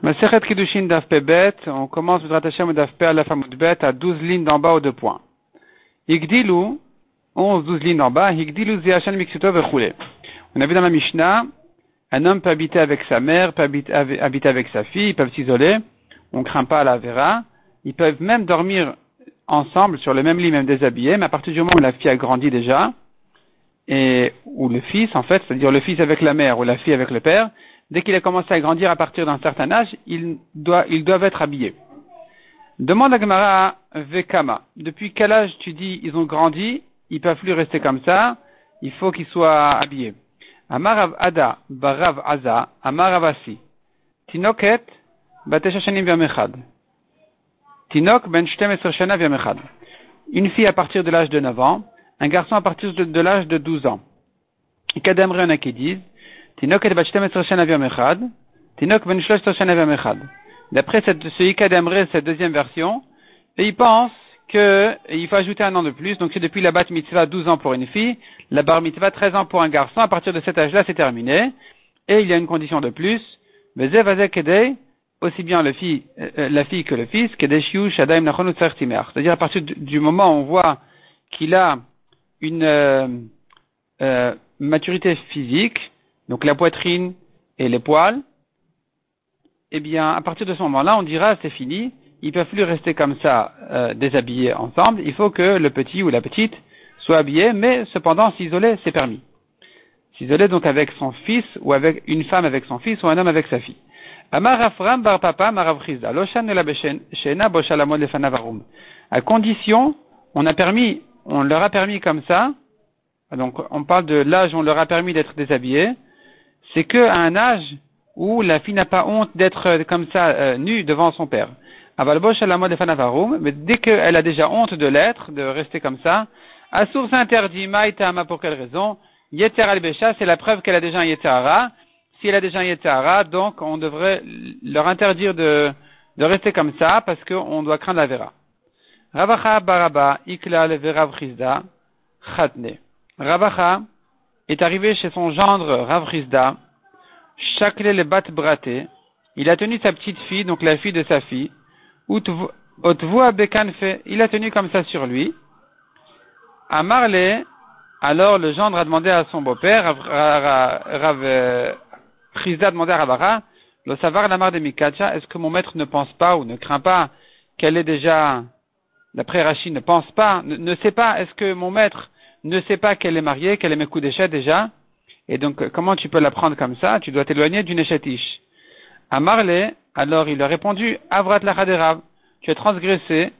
Masechet Kiddushin Daf Bet, on commence le Hashem Daf Pe à la Bet à 12 lignes d'en bas ou deux points. Higdilu, 11, 12 lignes d'en bas, Higdilu Ziachan Miksuto Vechule. On a vu dans la Mishnah, un homme peut habiter avec sa mère, peut habiter avec sa fille, ils peuvent s'isoler, on craint pas la vera, ils peuvent même dormir ensemble sur le même lit, même déshabillés, mais à partir du moment où la fille a grandi déjà, et, ou le fils en fait, c'est-à-dire le fils avec la mère ou la fille avec le père, dès qu'il a commencé à grandir à partir d'un certain âge, ils doivent, être habillés. Demande à Gemara Vekama. Depuis quel âge tu dis ils ont grandi, ils peuvent plus rester comme ça, il faut qu'ils soient habillés. Amarav Ada, Barav Aza, Amaravasi. Tinoket, Bateshashanim Vyamechad. Tinok ben Shana. Une fille à partir de l'âge de 9 ans, un garçon à partir de, l'âge de 12 ans. Kademre, en disent, Tinok et bat 12 shana viam echad. Tinok ben 13 shana echad. D'après ce Ikademre, cette deuxième version, et il pense qu'il faut ajouter un an de plus. Donc c'est depuis la bat mitzvah 12 ans pour une fille, la bar mitzvah 13 ans pour un garçon. À partir de cet âge-là, c'est terminé. Et il y a une condition de plus. aussi bien le fille, euh, la fille que le fils, c'est-à-dire à partir du moment où on voit qu'il a une euh, euh, maturité physique, donc la poitrine et les poils, eh bien, à partir de ce moment-là, on dira c'est fini, ils peuvent plus rester comme ça euh, déshabillés ensemble, il faut que le petit ou la petite soit habillé, mais cependant s'isoler, c'est permis. S'isoler donc avec son fils ou avec une femme avec son fils ou un homme avec sa fille. Bar papa À condition, on a permis, on leur a permis comme ça, donc on parle de l'âge on leur a permis d'être déshabillés, c'est qu'à un âge où la fille n'a pas honte d'être euh, comme ça euh, nue devant son père. Mais dès qu'elle a déjà honte de l'être, de rester comme ça, Assour s'interdit, Maïtama pour quelle raison? Yeter al c'est la preuve qu'elle a déjà un Yeterara. Si elle a déjà un Yeterara, donc on devrait leur interdire de, de rester comme ça parce qu'on doit craindre la Vera. Ravacha baraba ikla le vera chatne. Ravacha est arrivé chez son gendre Ravrizda, Chakle le bat braté, il a tenu sa petite fille, donc la fille de sa fille, Bekanfe, il a tenu comme ça sur lui. À Marley, alors le gendre a demandé à son beau-père, Rav a demandé à Ravara, le savoir la mare de Mikacha, est-ce que mon maître ne pense pas ou ne craint pas qu'elle est déjà, d'après Rachid, ne pense pas, ne sait pas, est-ce que mon maître ne sait pas qu'elle est mariée, qu'elle est d'échette déjà, et donc comment tu peux la prendre comme ça? Tu dois t'éloigner d'une échetiche. À Marley, alors il a répondu, Avrat la Rav, tu as transgressé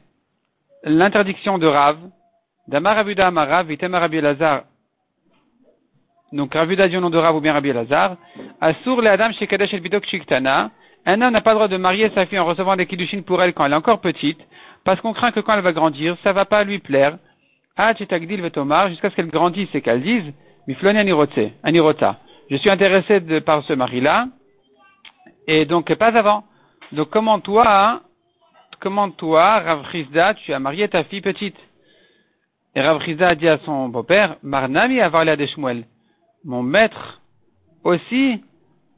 l'interdiction de Rav, d'Amar Abuda Amarav, Vitem Rabbi Lazar, donc Ravuda au nom de Rav ou bien Rabbi Lazar, Asur le Adam Shekadesh et Bidok Shiktana, un homme n'a pas le droit de marier sa fille en recevant des kiddushin pour elle quand elle est encore petite, parce qu'on craint que quand elle va grandir, ça va pas lui plaire, jusqu'à ce qu'elle grandisse et qu'elle dise, anirota. Je suis intéressé par ce mari-là, et donc pas avant. Donc comment toi, comment toi, Rav tu as marié ta fille petite? Et Rav a dit à son beau-père, Marnami avarla de Shmuel. Mon maître aussi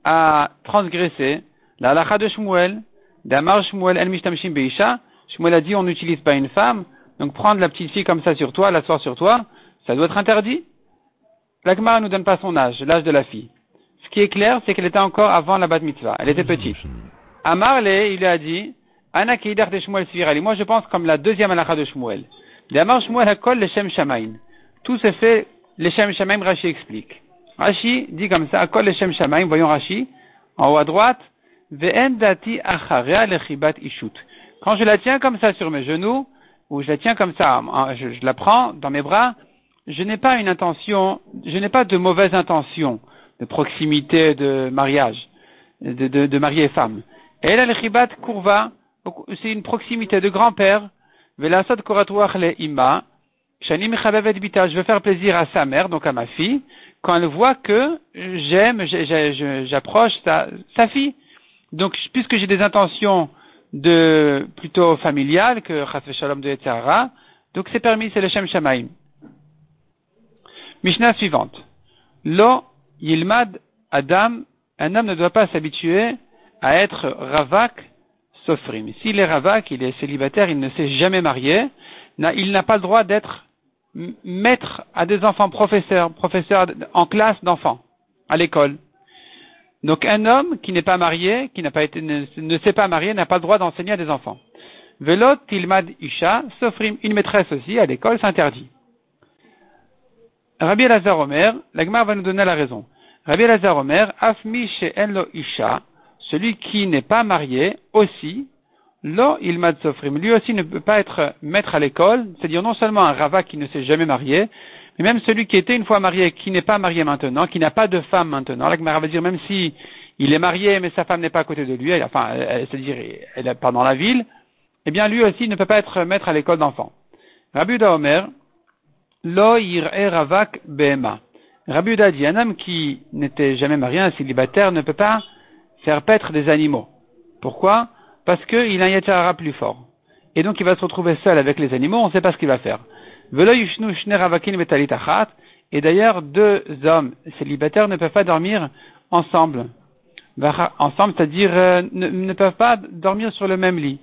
a transgressé la lacha de Shmuel, d'Amar Shmuel el mishtamshim beisha. Shmuel a dit on n'utilise pas une femme donc prendre la petite fille comme ça sur toi, l'asseoir sur toi, ça doit être interdit. L'Agmara ne nous donne pas son âge, l'âge de la fille. Ce qui est clair, c'est qu'elle était encore avant la bat mitzvah. Elle était petite. À Marle, il a dit, Ana de Shmuel Svirali. Moi, je pense comme la deuxième halakha de Shmuel. Shmuel shamaim. Tout se fait, leshem shamaim, Rashi explique. Rashi dit comme ça, leshem shamaim, voyons Rashi, en haut à droite, ve'en dati acharea lechibat ishut. Quand je la tiens comme ça sur mes genoux, ou je la tiens comme ça, je, la prends dans mes bras, je n'ai pas une intention, je n'ai pas de mauvaise intention de proximité de mariage, de, de, de femme. Et là, le chibat kurva, c'est une proximité de grand-père, velasot koratuach le ima, je veux faire plaisir à sa mère, donc à ma fille, quand elle voit que j'aime, j'approche sa, sa fille. Donc, puisque j'ai des intentions de plutôt familial que Chasve Shalom de Yetzara. Donc c'est permis, c'est le Shem Shamaim. Mishnah suivante. Lo Yilmad Adam, un homme ne doit pas s'habituer à être ravak sofrim. S'il est ravak, il est célibataire, il ne s'est jamais marié, il n'a pas le droit d'être maître à des enfants professeurs, professeurs en classe d'enfants, à l'école. Donc un homme qui n'est pas marié, qui n'a pas été, ne, s'est pas marié, n'a pas le droit d'enseigner à des enfants. Velot tilmad isha, sofrim, une maîtresse aussi à l'école s'interdit. Rabbi Elazar Omer, l'Agmar va nous donner la raison. Rabbi Elazar Omer, afmi enlo isha, celui qui n'est pas marié aussi, lo ilmad sofrim, lui aussi ne peut pas être maître à l'école, c'est-à-dire non seulement un rava qui ne s'est jamais marié, mais même celui qui était une fois marié, qui n'est pas marié maintenant, qui n'a pas de femme maintenant. L'Agmar va dire même si il est marié, mais sa femme n'est pas à côté de lui, enfin, c'est-à-dire elle n'est pas dans la ville, eh bien lui aussi ne peut pas être maître à l'école d'enfants. Rabbi Omer, lo ravak bema. Rabbi dit, un homme qui n'était jamais marié, un célibataire, ne peut pas faire paître des animaux. Pourquoi? Parce qu'il a un yetara plus fort. Et donc il va se retrouver seul avec les animaux, on ne sait pas ce qu'il va faire. Et d'ailleurs, deux hommes célibataires ne peuvent pas dormir ensemble. Ensemble, c'est-à-dire euh, ne, peuvent pas dormir sur le même lit.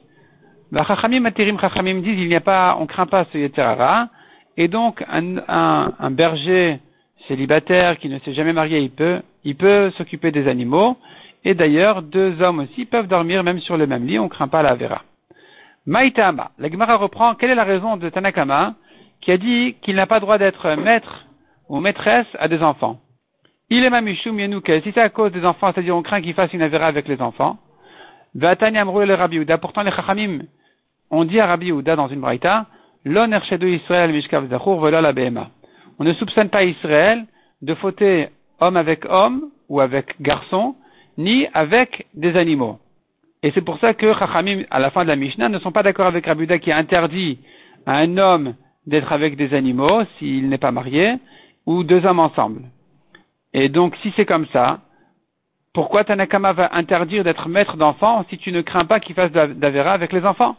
Disent il n'y a pas, on craint pas ce Yeterara, et donc un, berger célibataire qui ne s'est jamais marié, il peut, il peut s'occuper des animaux, et d'ailleurs deux hommes aussi peuvent dormir même sur le même lit, on ne craint pas la Vera. Maïtama, la Gemara reprend quelle est la raison de Tanakama? Qui a dit qu'il n'a pas droit d'être maître ou maîtresse à des enfants. Il est mamishum yenuke, si c'est à cause des enfants, c'est-à-dire on craint qu'il fasse une Avera avec les enfants. Le Rabbi Pourtant les Chachamim on dit à Rabbi Yehuda dans une braïta, Israël mishkav la On ne soupçonne pas Israël de fauter homme avec homme ou avec garçon, ni avec des animaux. Et c'est pour ça que Chachamim, à la fin de la Mishnah, ne sont pas d'accord avec Rabbi Yehuda qui interdit à un homme d'être avec des animaux s'il n'est pas marié, ou deux hommes ensemble. Et donc, si c'est comme ça, pourquoi Tanakama va interdire d'être maître d'enfants si tu ne crains pas qu'il fasse d'Avera avec les enfants?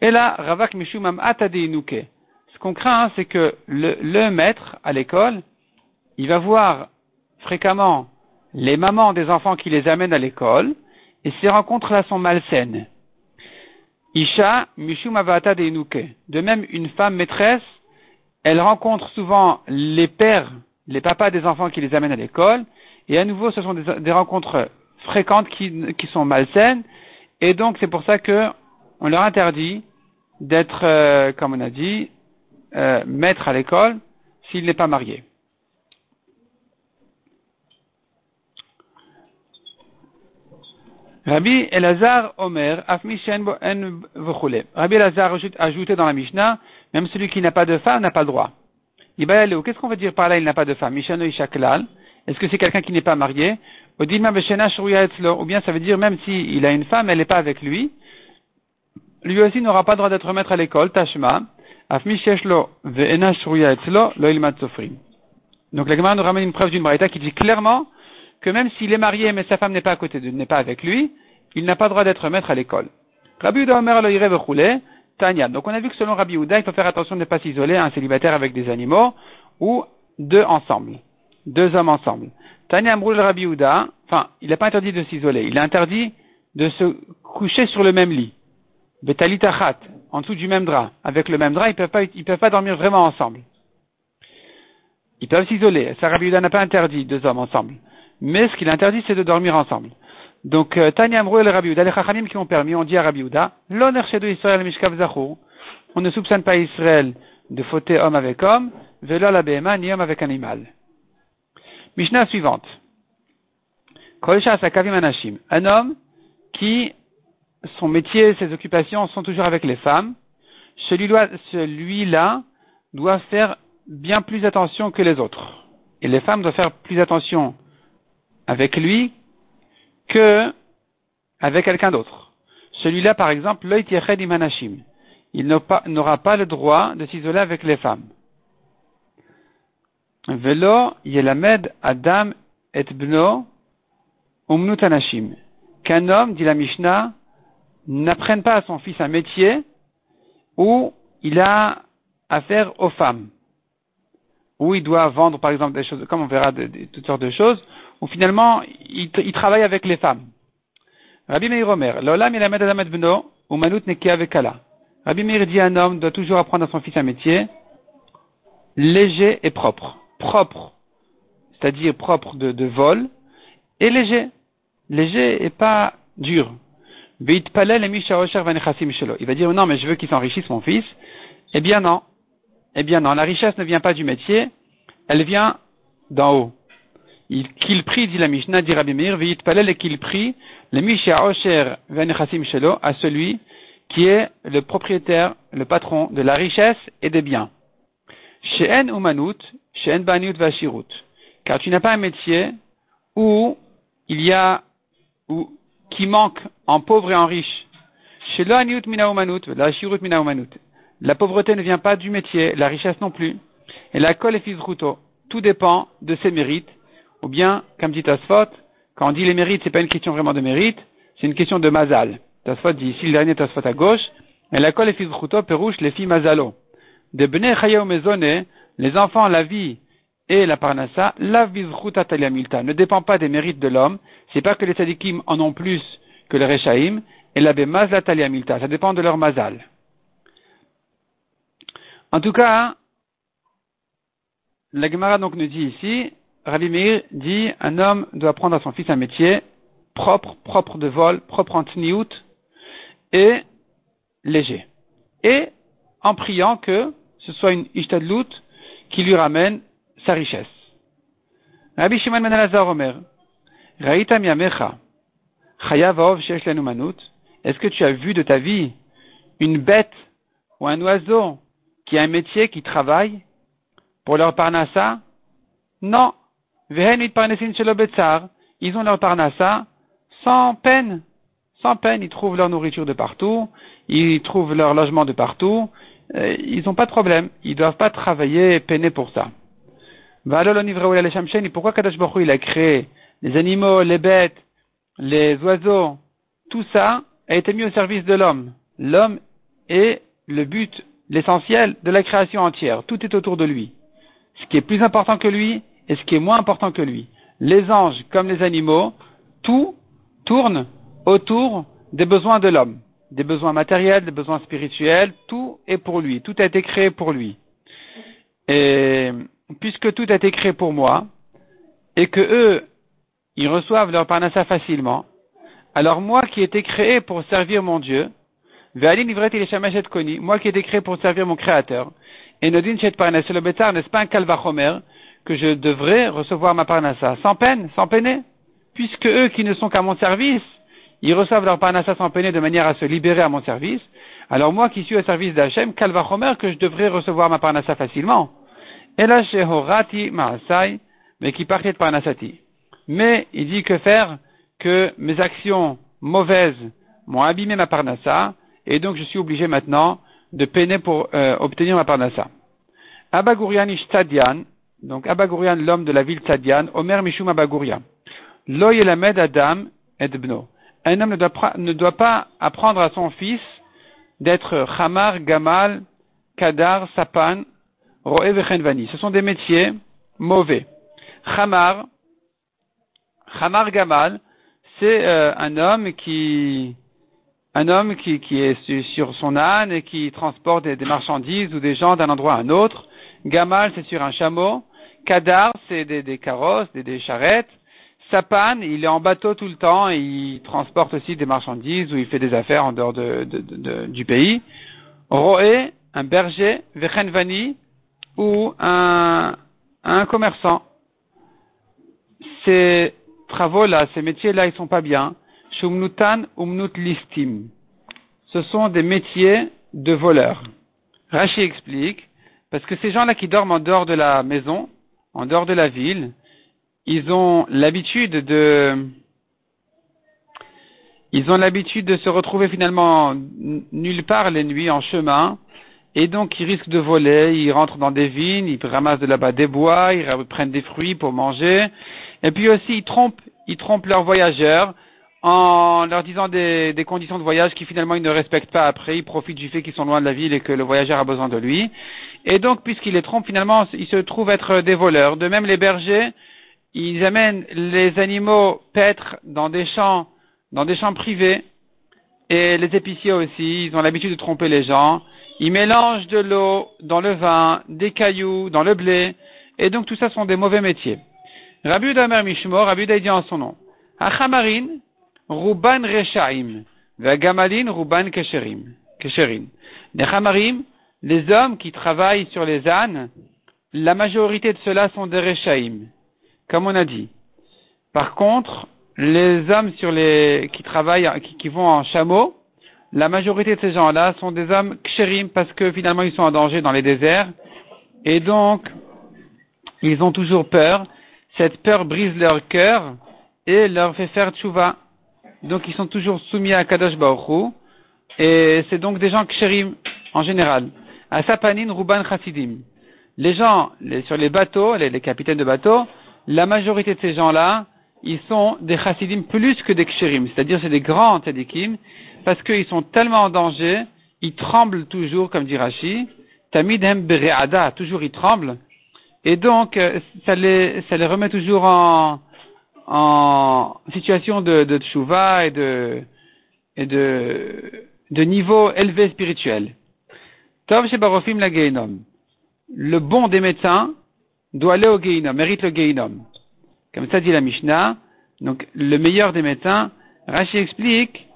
Et là, Ravak Mishumam Atadeinuke. Ce qu'on craint, c'est que le, maître à l'école, il va voir fréquemment les mamans des enfants qui les amènent à l'école, et ces rencontres-là sont malsaines. Isha Mishum Avata De même, une femme maîtresse, elle rencontre souvent les pères, les papas des enfants qui les amènent à l'école, et à nouveau, ce sont des, rencontres fréquentes qui, sont malsaines, et donc c'est pour ça que on leur interdit d'être, euh, comme on a dit, euh, maître à l'école s'il n'est pas marié. Rabbi Elazar Omer, Rabbi Elazar ajouté dans la Mishnah, même celui qui n'a pas de femme n'a pas le droit. Qu'est-ce qu'on veut dire par là, il n'a pas de femme? Est-ce que c'est quelqu'un qui n'est pas marié? Ou bien ça veut dire même s'il a une femme, elle n'est pas avec lui, lui aussi n'aura pas le droit d'être maître à l'école, Tashma, Afmi Sheshlo Ve'ena Etzlo, Lo Ilmat Sofrim. Donc la Gemara nous ramène une preuve d'une braïta qui dit clairement que même s'il est marié mais sa femme n'est pas à côté de n'est pas avec lui, il n'a pas le droit d'être maître à l'école. Rabbi Uda Omer Lo Tanya. Donc on a vu que selon Rabbi Uda, il faut faire attention de ne pas s'isoler un célibataire avec des animaux ou deux ensemble. Deux hommes ensemble. Tanya Amrul Rabbi Uda, enfin, il n'est pas interdit de s'isoler, il est interdit de se coucher sur le même lit. Betalitachat, en dessous du même drap. Avec le même drap, ils peuvent pas, ils peuvent pas dormir vraiment ensemble. Ils peuvent s'isoler. Sarah n'a pas interdit deux hommes ensemble. Mais ce qu'il interdit, c'est de dormir ensemble. Donc, euh, Tanya Amrou et le Rabbi les Chachamim qui ont permis, on dit à Rabbi Yehuda, l'honneur chez Israël Mishkav Zachou. On ne soupçonne pas Israël de fauter homme avec homme, velo la BMA, ni homme avec animal. Mishnah suivante. Un homme qui son métier, ses occupations sont toujours avec les femmes, celui-là doit faire bien plus attention que les autres. Et les femmes doivent faire plus attention avec lui que avec quelqu'un d'autre. Celui-là, par exemple, il n'aura pas le droit de s'isoler avec les femmes. Velo yelamed adam et bno umnutanashim. Qu'un homme, dit la Mishnah, n'apprenne pas à son fils un métier où il a affaire aux femmes, où il doit vendre par exemple des choses, comme on verra toutes sortes de choses, où finalement il, travaille avec les femmes. Rabbi Meir Omer, L'olam il adam bno, ou manut vekala. Rabbi Meir dit un homme doit toujours apprendre à son fils un métier léger et propre. Propre, c'est-à-dire propre de, de vol, et léger. Léger et pas dur. Il va dire non, mais je veux qu'il s'enrichisse mon fils. Eh bien non. Eh bien non, la richesse ne vient pas du métier, elle vient d'en haut. Qu'il prie, dit la Mishnah, dit Rabbi Meir, et qu'il prie, le Misha Osher Shelo, à celui qui est le propriétaire, le patron de la richesse et des biens. She'en umanut, she'en banut vashirut. Car tu n'as pas un métier où il y a, où, qui manque en pauvre et en riche. mina mina La pauvreté ne vient pas du métier, la richesse non plus. Et la kol est Tout dépend de ses mérites. Ou bien, comme dit Tasfot, quand on dit les mérites, c'est pas une question vraiment de mérite, c'est une question de mazal. Tasfot dit ici, le dernier Tasfot à gauche, et la kol est fizruto, perouche les filles mazalo. De bene mezone, les enfants, la vie et la parnassa, la vizruta milta, ne dépend pas des mérites de l'homme, c'est pas que les tzadikim en ont plus que les rechaim, et la bemazla milta, ça dépend de leur mazal. En tout cas, la Gemara donc nous dit ici, Rabbi Meir dit, un homme doit apprendre à son fils un métier propre, propre de vol, propre en tniout, et léger. Et en priant que ce soit une ishtadlut qui lui ramène sa richesse. Rabbi Shimon ben Elazar Omer, Raïta miamecha, chayav shesh est-ce que tu as vu de ta vie une bête ou un oiseau qui a un métier, qui travaille pour leur parnassa? Non. Ils ont leur parnassa sans peine. Sans peine, ils trouvent leur nourriture de partout, ils trouvent leur logement de partout, euh, ils n'ont pas de problème. Ils ne doivent pas travailler et peiner pour ça. Et pourquoi Kadosh Baruch il a créé les animaux, les bêtes, les oiseaux, tout ça a été mis au service de l'homme. L'homme est le but, l'essentiel de la création entière. Tout est autour de lui. Ce qui est plus important que lui et ce qui est moins important que lui. Les anges comme les animaux, tout tourne autour des besoins de l'homme des besoins matériels, des besoins spirituels, tout est pour lui, tout a été créé pour lui. Et puisque tout a été créé pour moi, et que eux, ils reçoivent leur parnassa facilement, alors moi qui ai été créé pour servir mon Dieu, moi qui ai été créé pour servir mon Créateur, et Nodin Shet Parnassa, le n'est-ce pas un calvachomer que je devrais recevoir ma parnassa sans peine, sans peiner, puisque eux qui ne sont qu'à mon service, ils reçoivent leur parnassa sans peiner de manière à se libérer à mon service. Alors moi qui suis au service d'Hachem, Kalvachomer, que je devrais recevoir ma parnassa facilement. Mais qui partait parnassati. Mais il dit que faire que mes actions mauvaises m'ont abîmé ma parnassa, et donc je suis obligé maintenant de peiner pour euh, obtenir ma parnassa. Abagurian Ishtadian, donc Abagurian, l'homme de la ville Tzadian, Omer Mishum Abaguria. Lo Yelamed Adam et Bno un homme ne doit, pas apprendre à son fils d'être Hamar, Gamal, Kadar, Sapan, Roe Vechenvani. Ce sont des métiers mauvais. Hamar, Hamar Gamal, c'est euh, un homme qui un homme qui, qui, est sur son âne et qui transporte des, marchandises ou des gens d'un endroit à un autre. Gamal, c'est sur un chameau. Kadar, c'est des, carrosses, des, des charrettes. Sapan, il est en bateau tout le temps et il transporte aussi des marchandises ou il fait des affaires en dehors de, du pays. Roé, un berger, Vechenvani, ou un, un commerçant. Ces travaux-là, ces métiers-là, ils sont pas bien. Shumnutan umnut listim. Ce sont des métiers de voleurs. Rachi explique, parce que ces gens-là qui dorment en dehors de la maison, en dehors de la ville, ils ont l'habitude de ils ont l'habitude de se retrouver finalement nulle part les nuits en chemin. Et donc ils risquent de voler, ils rentrent dans des vignes, ils ramassent de là-bas des bois, ils prennent des fruits pour manger. Et puis aussi ils trompent ils trompent leurs voyageurs en leur disant des, des conditions de voyage qui finalement ils ne respectent pas. Après, ils profitent du fait qu'ils sont loin de la ville et que le voyageur a besoin de lui. Et donc, puisqu'ils les trompent, finalement, ils se trouvent être des voleurs. De même, les bergers, ils amènent les animaux paître dans des champs dans des champs privés. Et les épiciers aussi, ils ont l'habitude de tromper les gens. Ils mélangent de l'eau dans le vin, des cailloux dans le blé. Et donc tout ça sont des mauvais métiers. Rabbi Omer Mishmo, Rabbi dit en son nom. Achamarin, Ruban Reshaim, Vagamalin, Ruban Kesherim. Kesherin. Les Chamarim, les hommes qui travaillent sur les ânes, la majorité de ceux-là sont des Reshaim, comme on a dit. Par contre, les hommes sur les, qui travaillent, qui, vont en chameau, la majorité de ces gens-là sont des hommes kshérim parce que finalement ils sont en danger dans les déserts et donc ils ont toujours peur. Cette peur brise leur cœur et leur fait faire tchouva. Donc ils sont toujours soumis à Kadosh Baruch et c'est donc des gens kshérim en général. À Sapanin, Ruban Chassidim. Les gens sur les bateaux, les, les capitaines de bateaux, la majorité de ces gens-là, ils sont des chassidim plus que des kshérim, c'est-à-dire c'est des grands tzadikim, parce qu'ils sont tellement en danger, ils tremblent toujours, comme dit Rashi, tamidhem bereada, toujours ils tremblent, et donc euh, ça les, remet toujours en, situation de, de et et de, de niveau élevé spirituel. Le bon des médecins doit aller au geinom, mérite le geinom. Comme ça dit la Mishnah. Donc, le meilleur des médecins, Rashi explique,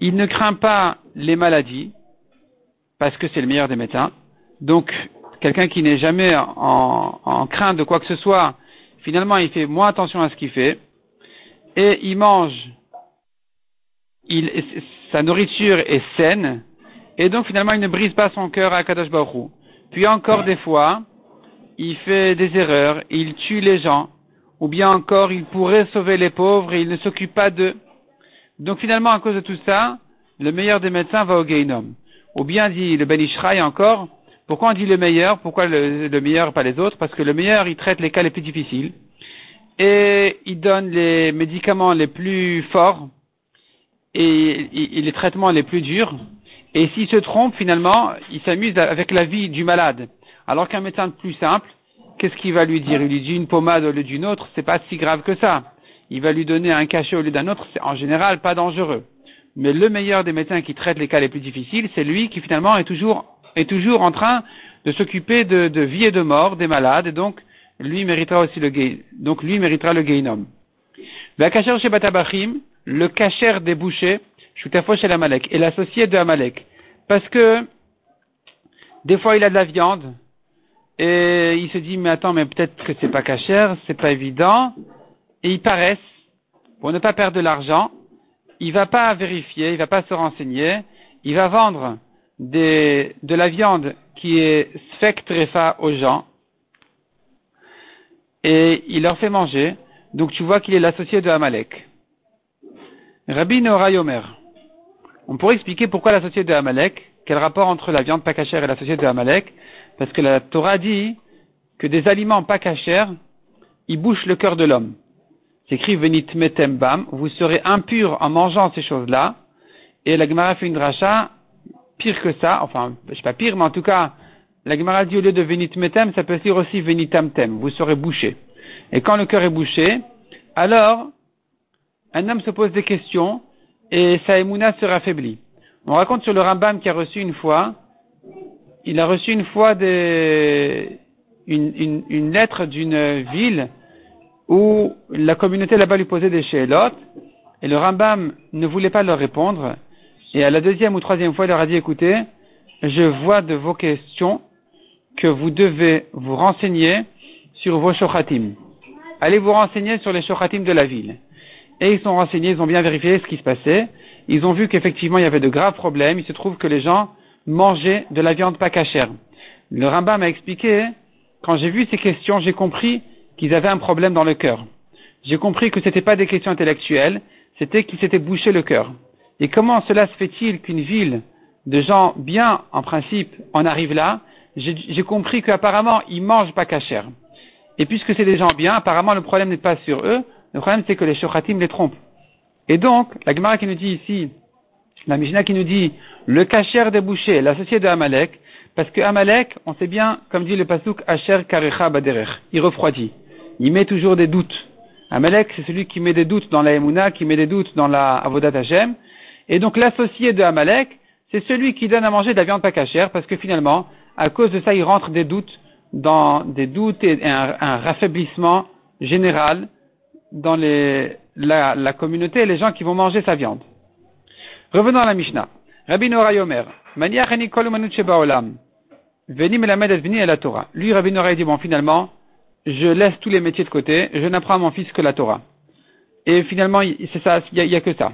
il ne craint pas les maladies, parce que c'est le meilleur des médecins. Donc, quelqu'un qui n'est jamais en, crainte de quoi que ce soit, finalement, il fait moins attention à ce qu'il fait, et il mange, sa nourriture est saine, et donc finalement, il ne brise pas son cœur à Kadosh Baruch Puis encore des fois, il fait des erreurs, il tue les gens, ou bien encore il pourrait sauver les pauvres et il ne s'occupe pas d'eux. Donc finalement, à cause de tout ça, le meilleur des médecins va au Gainom. Ou bien dit le Ben Ishraï encore, pourquoi on dit le meilleur, pourquoi le, meilleur pas les autres? Parce que le meilleur, il traite les cas les plus difficiles et il donne les médicaments les plus forts et, les traitements les plus durs. Et s'il se trompe, finalement, il s'amuse avec la vie du malade. Alors qu'un médecin plus simple, qu'est-ce qu'il va lui dire? Il lui dit une pommade au lieu d'une autre, c'est pas si grave que ça. Il va lui donner un cachet au lieu d'un autre, c'est en général pas dangereux. Mais le meilleur des médecins qui traitent les cas les plus difficiles, c'est lui qui finalement est toujours, est toujours en train de s'occuper de, de, vie et de mort des malades, et donc lui méritera aussi le donc lui méritera le gainom. La cachère chez Batabachim, le cachère des bouchers, fois chez l'Amalek, est l'associé de Amalek. Parce que, des fois il a de la viande, et il se dit, mais attends, mais peut-être que c'est pas cachère, c'est pas évident. Et il paresse, pour ne pas perdre de l'argent, il va pas vérifier, il va pas se renseigner, il va vendre des, de la viande qui est spectrefa aux gens, et il leur fait manger. Donc tu vois qu'il est l'associé de Amalek. Rabbi Nora Yomer. On pourrait expliquer pourquoi l'associé de Amalek, quel rapport entre la viande pas cachère et l'associé de Amalek. Parce que la Torah dit que des aliments pas cachers, ils bouchent le cœur de l'homme. C'est écrit Venit metem bam, vous serez impurs en mangeant ces choses-là. Et la Gemara fait une dracha, pire que ça, enfin, je sais pas pire, mais en tout cas, la Gemara dit au lieu de Venit metem, ça peut dire aussi Venitam tem, vous serez bouchés. Et quand le cœur est bouché, alors, un homme se pose des questions et sa émouna se raffaiblit. On raconte sur le Rambam qui a reçu une fois il a reçu une fois des, une, une, lettre d'une ville où la communauté là-bas lui posait des shélotes, et le Rambam ne voulait pas leur répondre, et à la deuxième ou troisième fois, il leur a dit, écoutez, je vois de vos questions que vous devez vous renseigner sur vos shochatim. Allez vous renseigner sur les shochatim de la ville. Et ils sont renseignés, ils ont bien vérifié ce qui se passait. Ils ont vu qu'effectivement il y avait de graves problèmes. Il se trouve que les gens manger de la viande pas cachère. Le Rambam m'a expliqué, quand j'ai vu ces questions, j'ai compris qu'ils avaient un problème dans le cœur. J'ai compris que ce n'était pas des questions intellectuelles, c'était qu'ils s'étaient bouché le cœur. Et comment cela se fait-il qu'une ville de gens bien, en principe, en arrive là? J'ai compris qu'apparemment, ils mangent pas cachère. Et puisque c'est des gens bien, apparemment, le problème n'est pas sur eux, le problème c'est que les shochatim les trompent. Et donc, la Gemara qui nous dit ici, la Mishnah qui nous dit le kacher des bouchers, l'associé de Amalek, parce que Amalek, on sait bien, comme dit le pasuk, Asher Karecha Baderech, il refroidit. Il met toujours des doutes Amalek, c'est celui qui met des doutes dans la Emouna, qui met des doutes dans la Avodat Hashem. Et donc l'associé de Amalek, c'est celui qui donne à manger de la viande pas cachère, parce que finalement, à cause de ça, il rentre des doutes dans des doutes et un, raffaiblissement général dans la, la, communauté et les gens qui vont manger sa viande. Revenons à la Mishnah. Rabbi Nora Yomer, Veni melamed veni la Torah. Lui, Rabbi Nora, dit, bon, finalement, je laisse tous les métiers de côté, je n'apprends à mon fils que la Torah. Et finalement, c'est ça, il n'y a, que ça.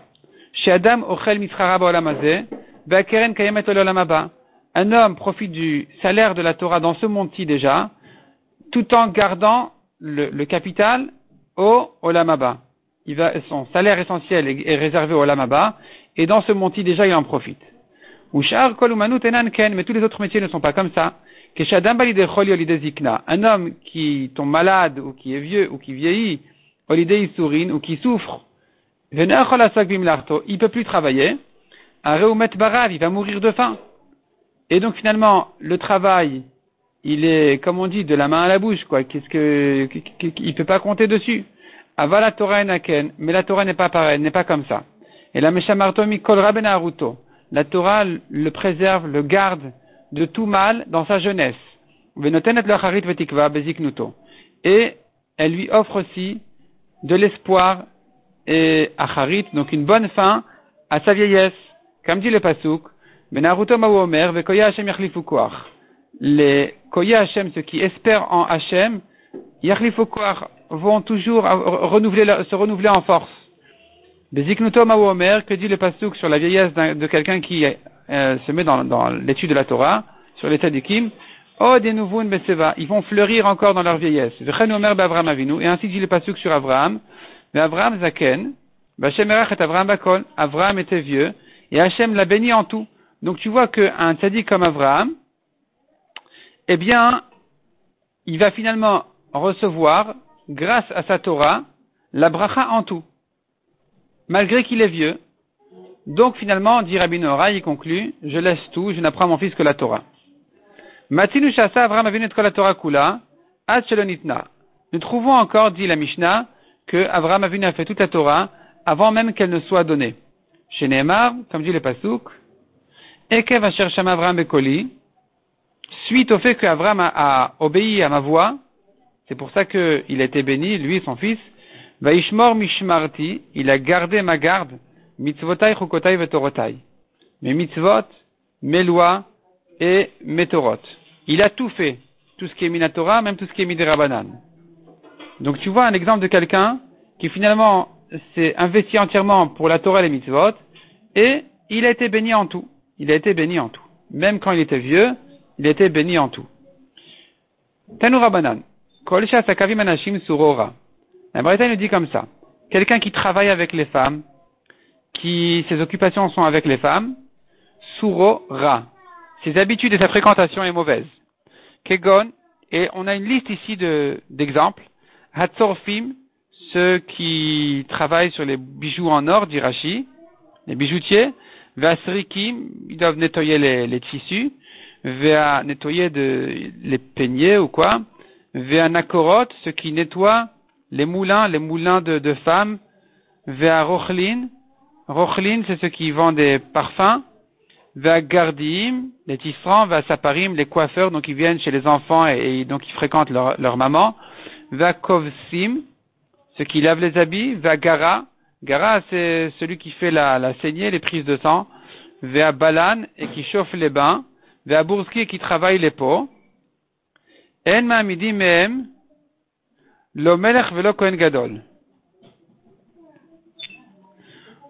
Chez Adam, Ochel. Un homme profite du salaire de la Torah dans ce monde-ci déjà, tout en gardant le, capital au Olamaba. Il son salaire essentiel est, réservé au Olamaba, et dans ce monde-ci déjà, il en profite. Ushar Ken, mais tous les autres métiers ne sont pas comme ça. Un homme qui tombe malade, ou qui est vieux, ou qui vieillit, ou qui souffre, il ne peut plus travailler. Barav, il va mourir de faim. Et donc finalement, le travail, il est, comme on dit, de la main à la bouche, quoi. Qu'est-ce que, il peut pas compter dessus. Ava la Torah naken, mais la Torah n'est pas pareille, n'est pas comme ça. Et la Meshamartomi kol aruto. La Torah le préserve, le garde de tout mal dans sa jeunesse. Et elle lui offre aussi de l'espoir et acharit, donc une bonne fin à sa vieillesse. Comme dit le Pasuk, les Koya Hashem, ceux qui espèrent en Hashem, vont toujours renouveler, se renouveler en force. Beziknuto Omer, que dit le Pasuk sur la vieillesse de quelqu'un qui euh, se met dans, dans l'étude de la Torah, sur l'état d'Ikim, Oh, des nouveaux ils vont fleurir encore dans leur vieillesse. Et ainsi dit le pasuk sur Abraham. Mais Abraham Zaken, Bachem et Abraham Bakol. Abraham était vieux, et Hachem l'a béni en tout. Donc tu vois qu'un tzaddik comme Abraham, eh bien, il va finalement recevoir, grâce à sa Torah, la bracha en tout. Malgré qu'il est vieux. Donc finalement, dit Rabbi Nora, il conclut, je laisse tout, je n'apprends à mon fils que la Torah. Matinu Shasa Avram la Torah Kula, Nous trouvons encore, dit la Mishnah, que Avram Avinu a fait toute la Torah avant même qu'elle ne soit donnée. Chez Nehemar, comme dit le Pasuk, Ekev Asher Avram Bekoli, suite au fait qu'Avram a, a obéi à ma voix, c'est pour ça qu'il a été béni, lui et son fils, Vaishmor Mishmarti, il a gardé ma garde, mitzvotai chukotai vetorotai. Mes mitzvot, mes lois et mes torot. Il a tout fait. Tout ce qui est Minatora, même tout ce qui est Midirabanan. Donc tu vois un exemple de quelqu'un qui finalement s'est investi entièrement pour la Torah et les mitzvot, et il a été béni en tout. Il a été béni en tout. Même quand il était vieux, il été béni en tout. Tanurabanan. surora. La Bretagne nous dit comme ça. Quelqu'un qui travaille avec les femmes, qui ses occupations sont avec les femmes, surora. Ses habitudes et sa fréquentation est mauvaise. Kegon, et on a une liste ici d'exemples. Hatzorfim, ceux qui travaillent sur les bijoux en or d'Irachi, les bijoutiers. Vasrikim, ils doivent nettoyer les, tissus. Vea nettoyer de, les peigner ou quoi. Vea nakorot, ceux qui nettoient les moulins, les moulins de, de femmes. Vea rochlin. Rochlin, c'est ceux qui vendent des parfums. Gardim, les tisserands, saparim, les coiffeurs, donc ils viennent chez les enfants et, donc ils fréquentent leur, leur maman. Kovsim, ceux qui lavent les habits. Gara, Gara c'est celui qui fait la, saignée, les prises de sang. Balan, et qui chauffe les bains. Burski, qui travaille les gadol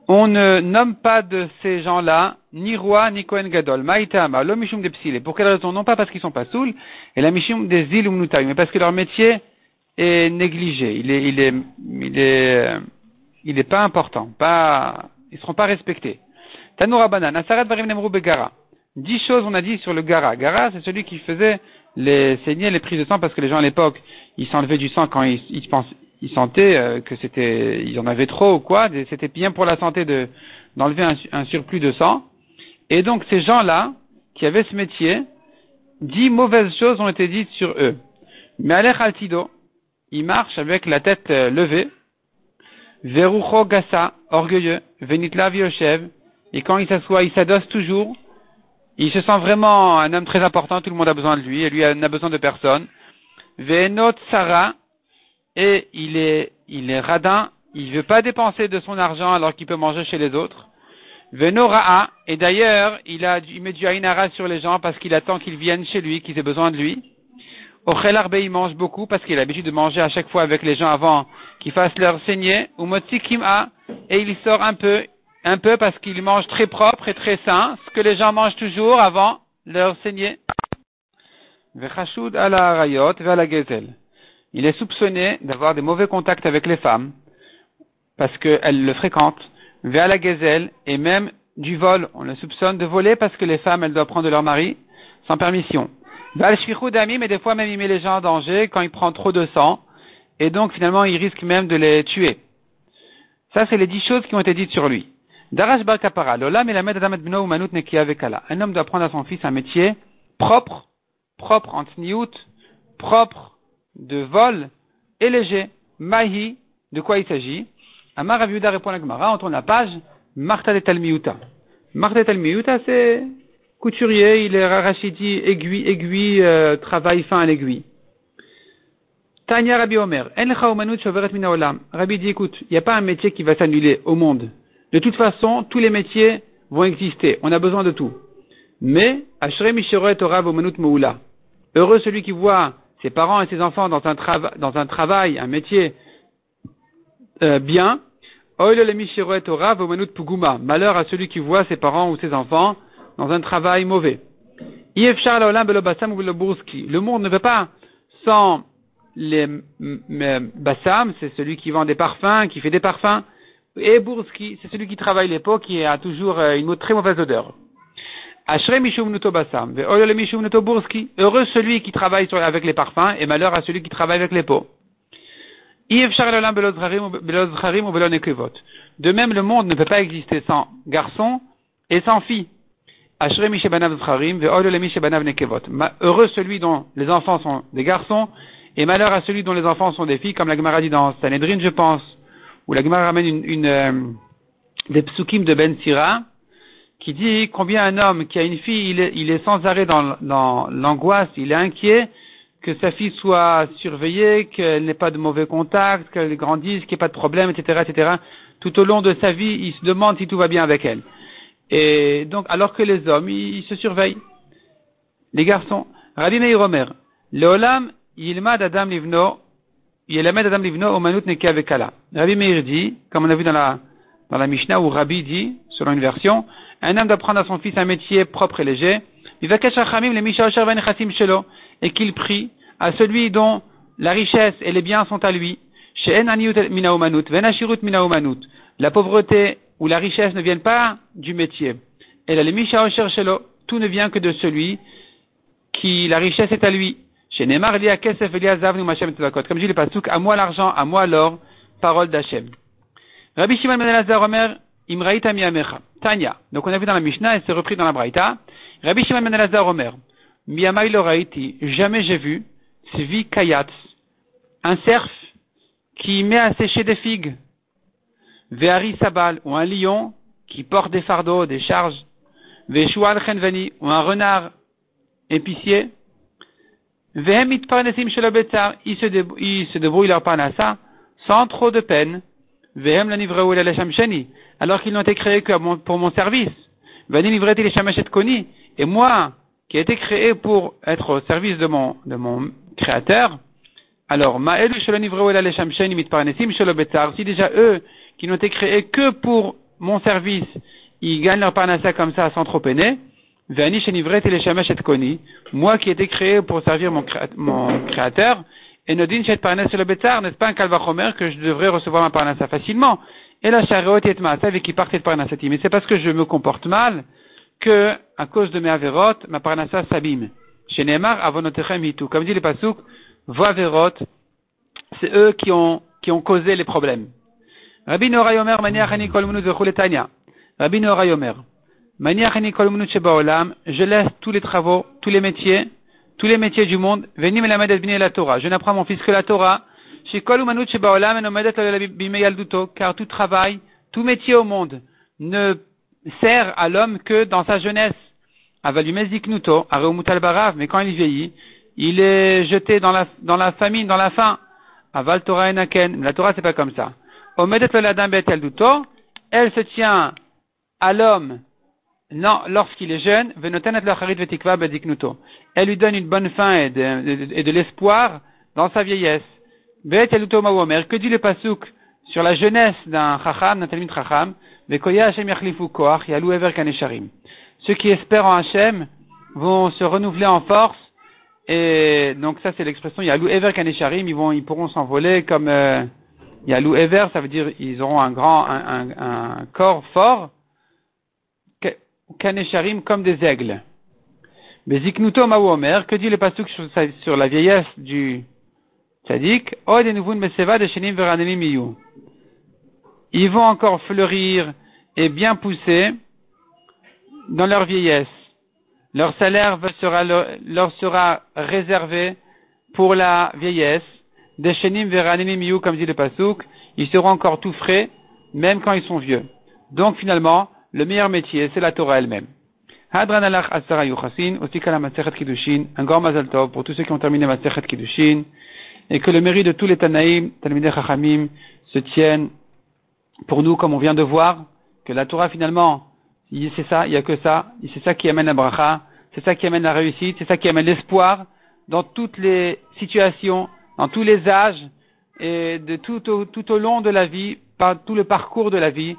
on ne nomme pas de ces gens-là ni roi ni Kohen Gadol. Maïtama, lo mishum de psile. Pour quelle raison? Non pas parce qu'ils sont pas saouls, et la mishum des îles mais parce que leur métier est négligé. Il est, il est, il est, il est pas important. Pas, ils seront pas respectés. Tanoura banan, asarat barim nemru begara. Dix choses on a dit sur le gara. Gara, c'est celui qui faisait les saigner, les prises de sang, parce que les gens à l'époque, ils s'enlevaient du sang quand ils, ils, ils sentaient euh, que c'était, ils en avaient trop ou quoi, c'était bien pour la santé de, d'enlever un, surplus de sang. Et donc ces gens-là, qui avaient ce métier, dix mauvaises choses ont été dites sur eux. Mais Alech Altido, il marche avec la tête euh, levée, Verucho gassa, orgueilleux, venitla vioshev, et quand il s'assoit, il s'adosse toujours. Il se sent vraiment un homme très important, tout le monde a besoin de lui, et lui n'a besoin de personne. Venot Sarah, et il est, il est radin, il veut pas dépenser de son argent alors qu'il peut manger chez les autres. Venoraa, et d'ailleurs, il, a, il met du Ainara sur les gens parce qu'il attend qu'ils viennent chez lui, qu'ils aient besoin de lui. Ochel Arbe, il mange beaucoup parce qu'il a l'habitude de manger à chaque fois avec les gens avant qu'ils fassent leur saignée. Ou et il sort un peu, un peu parce qu'il mange très propre et très sain, ce que les gens mangent toujours avant leur saignée. Il est soupçonné d'avoir des mauvais contacts avec les femmes parce qu'elles le fréquentent vers la gazelle et même du vol. On le soupçonne de voler parce que les femmes, elles doivent prendre leur mari sans permission. Val d'ami, mais des fois même il met les gens en danger quand il prend trop de sang. Et donc finalement il risque même de les tuer. Ça, c'est les dix choses qui ont été dites sur lui. Darash bar kapara, lola bno manut Un homme doit prendre à son fils un métier propre, propre en tniout, propre de vol et léger. Mahi, de quoi il s'agit? Amar Aviuda répond à la Gemara, on tourne la page, Marta de Talmiuta. Marta de Talmiuta, c'est couturier, il est rachidi, aiguille, aiguille, euh, travail fin à l'aiguille. Tanya Rabbi Omer, Rabbi dit, écoute, il n'y a pas un métier qui va s'annuler au monde. De toute façon, tous les métiers vont exister. On a besoin de tout. Mais, Heureux celui qui voit ses parents et ses enfants dans un, dans un travail, un métier euh, bien. Malheur à celui qui voit ses parents ou ses enfants dans un travail mauvais. Le monde ne peut pas sans les bassam, c'est celui qui vend des parfums, qui fait des parfums, et burski, c'est celui qui travaille les pots, qui a toujours euh, une très mauvaise odeur. Heureux celui qui travaille avec les parfums, et malheur à celui qui travaille avec les pots. De même, le monde ne peut pas exister sans garçons et sans filles. Heureux celui dont les enfants sont des garçons, et malheur à celui dont les enfants sont des filles, comme la Gemara dit dans Sanhedrin, je pense, où la Gemara ramène une, une euh, des psukim de Ben Sira, qui dit combien un homme qui a une fille, il est, il est sans arrêt dans, dans l'angoisse, il est inquiet, que sa fille soit surveillée, qu'elle n'ait pas de mauvais contacts, qu'elle grandisse, qu'il n'y ait pas de problème, etc., etc. Tout au long de sa vie, il se demande si tout va bien avec elle. Et donc, alors que les hommes, ils, se surveillent. Les garçons. Yilmad adam livno, yilmad adam livno omanut neke avekala. Rabbi Meir dit, comme on a vu dans la, dans la Mishnah, où Rabbi dit, selon une version, un homme doit prendre à son fils un métier propre et léger, et qu'il prie à celui dont la richesse et les biens sont à lui. La pauvreté ou la richesse ne viennent pas du métier. Et la tout ne vient que de celui qui la richesse est à lui. Comme dit le pasuk, à moi l'argent, à moi l'or, parole d'Hachem. Rabbi Shimon ben Elazar Omer, Imraïta miamecha. Tanya. Donc on a vu dans la Mishnah et c'est repris dans la Braïta. Rabbi Shimon ben Elazar Omer, Miyamai Loraiti, jamais j'ai vu, Svi Kayatz, un cerf qui met à sécher des figues. Ve'ari Sabal, ou un lion qui porte des fardeaux, des charges. Ve'shual Chenvani, ou un renard épicier. Ils se, débrouillent leur parnassa sans trop de peine. Alors qu'ils n'ont été créés que pour mon service. Et moi, qui a été créé pour être au service de mon, de mon créateur, alors, si déjà eux, qui n'ont été créés que pour mon service, ils gagnent leur parnassa comme ça sans trop peiner, moi qui ai été créé pour servir mon, créateur, et Nodin Shet Parnas le Betzar, n'est-ce pas un kalvachomer que je devrais recevoir ma parnassa facilement? Et la chariote et et qui partait de parnassati. Mais c'est parce que je me comporte mal, que, à cause de mes averot, ma parnassa s'abîme. Chez Neymar, avonotechem hitu. Comme dit le pasuk, vos averot, c'est eux qui ont, qui ont causé les problèmes. Rabbi Norayomer, maniachani kol munut vechuletania. Rabbi Norayomer, je laisse tous les travaux, tous les métiers, tous les métiers du monde, la la Torah. Je n'apprends mon fils que la Torah, car tout travail, tout métier au monde ne sert à l'homme que dans sa jeunesse. Mais quand il vieillit, il est jeté dans la, dans la famine, dans la faim. Aval Torah. La Torah, c'est pas comme ça. Elle se tient à l'homme non, lorsqu'il est jeune, elle lui donne une bonne fin et de, l'espoir dans sa vieillesse. Que dit le pasuk sur la jeunesse d'un chacham, d'un talmid chacham, Ceux qui espèrent en Hachem vont se renouveler en force, et donc ça c'est l'expression Yalou Ever Kanesharim, ils vont, ils pourront s'envoler comme euh, Yalou Ever, ça veut dire ils auront un grand, un, un corps fort, Kanesharim comme des aigles. Mais Ziknuto Omer, que dit le pasuk sur, la vieillesse du tzadik Ils vont encore fleurir et bien pousser dans leur vieillesse. Leur salaire leur sera réservé pour la vieillesse. Des shenim veranim comme dit le pasuk, ils seront encore tout frais, même quand ils sont vieux. Donc finalement, le meilleur métier, c'est la Torah elle-même. Hadran alach asara yuchasin, aussi la Masechet Kiddushin, un grand mazal pour tous ceux qui ont terminé Masechet Kiddushin, et que le mérite de tous les Tanaïm, Talmidei Chachamim, se tienne pour nous, comme on vient de voir, que la Torah finalement, c'est ça, il n'y a que ça, c'est ça qui amène la bracha, c'est ça qui amène la réussite, c'est ça qui amène l'espoir dans toutes les situations, dans tous les âges, et de tout au, tout au long de la vie, par tout le parcours de la vie,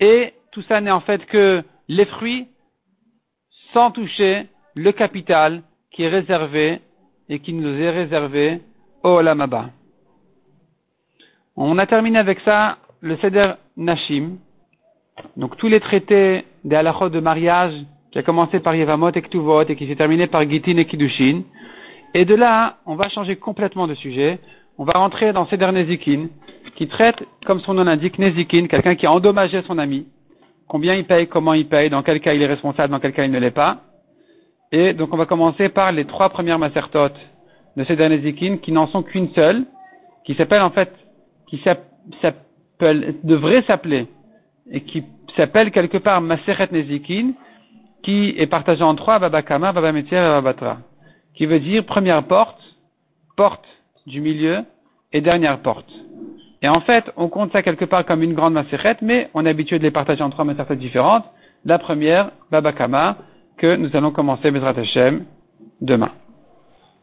et tout ça n'est en fait que les fruits sans toucher le capital qui est réservé et qui nous est réservé au Lamaba. On a terminé avec ça le Seder Nashim, donc tous les traités des halachot de mariage qui a commencé par Yevamot et Ktuvot et qui s'est terminé par Gitin et Kiddushin. Et de là, on va changer complètement de sujet. On va rentrer dans Seder Nezikin, qui traite, comme son nom l'indique, Nezikin, quelqu'un qui a endommagé son ami combien il paye, comment il paye, dans quel cas il est responsable, dans quel cas il ne l'est pas. Et donc on va commencer par les trois premières macertotes de ces Nezikin qui n'en sont qu'une seule, qui s'appelle en fait, qui s'appelle, devrait s'appeler, et qui s'appelle quelque part Maseret Nezikin, qui est partagée en trois, Babakama, Babametir et Babatra, qui veut dire première porte, porte du milieu et dernière porte. Et en fait, on compte ça quelque part comme une grande macérette, mais on est habitué de les partager en trois macérettes différentes. La première, Babakama, que nous allons commencer Bezrat Hashem demain.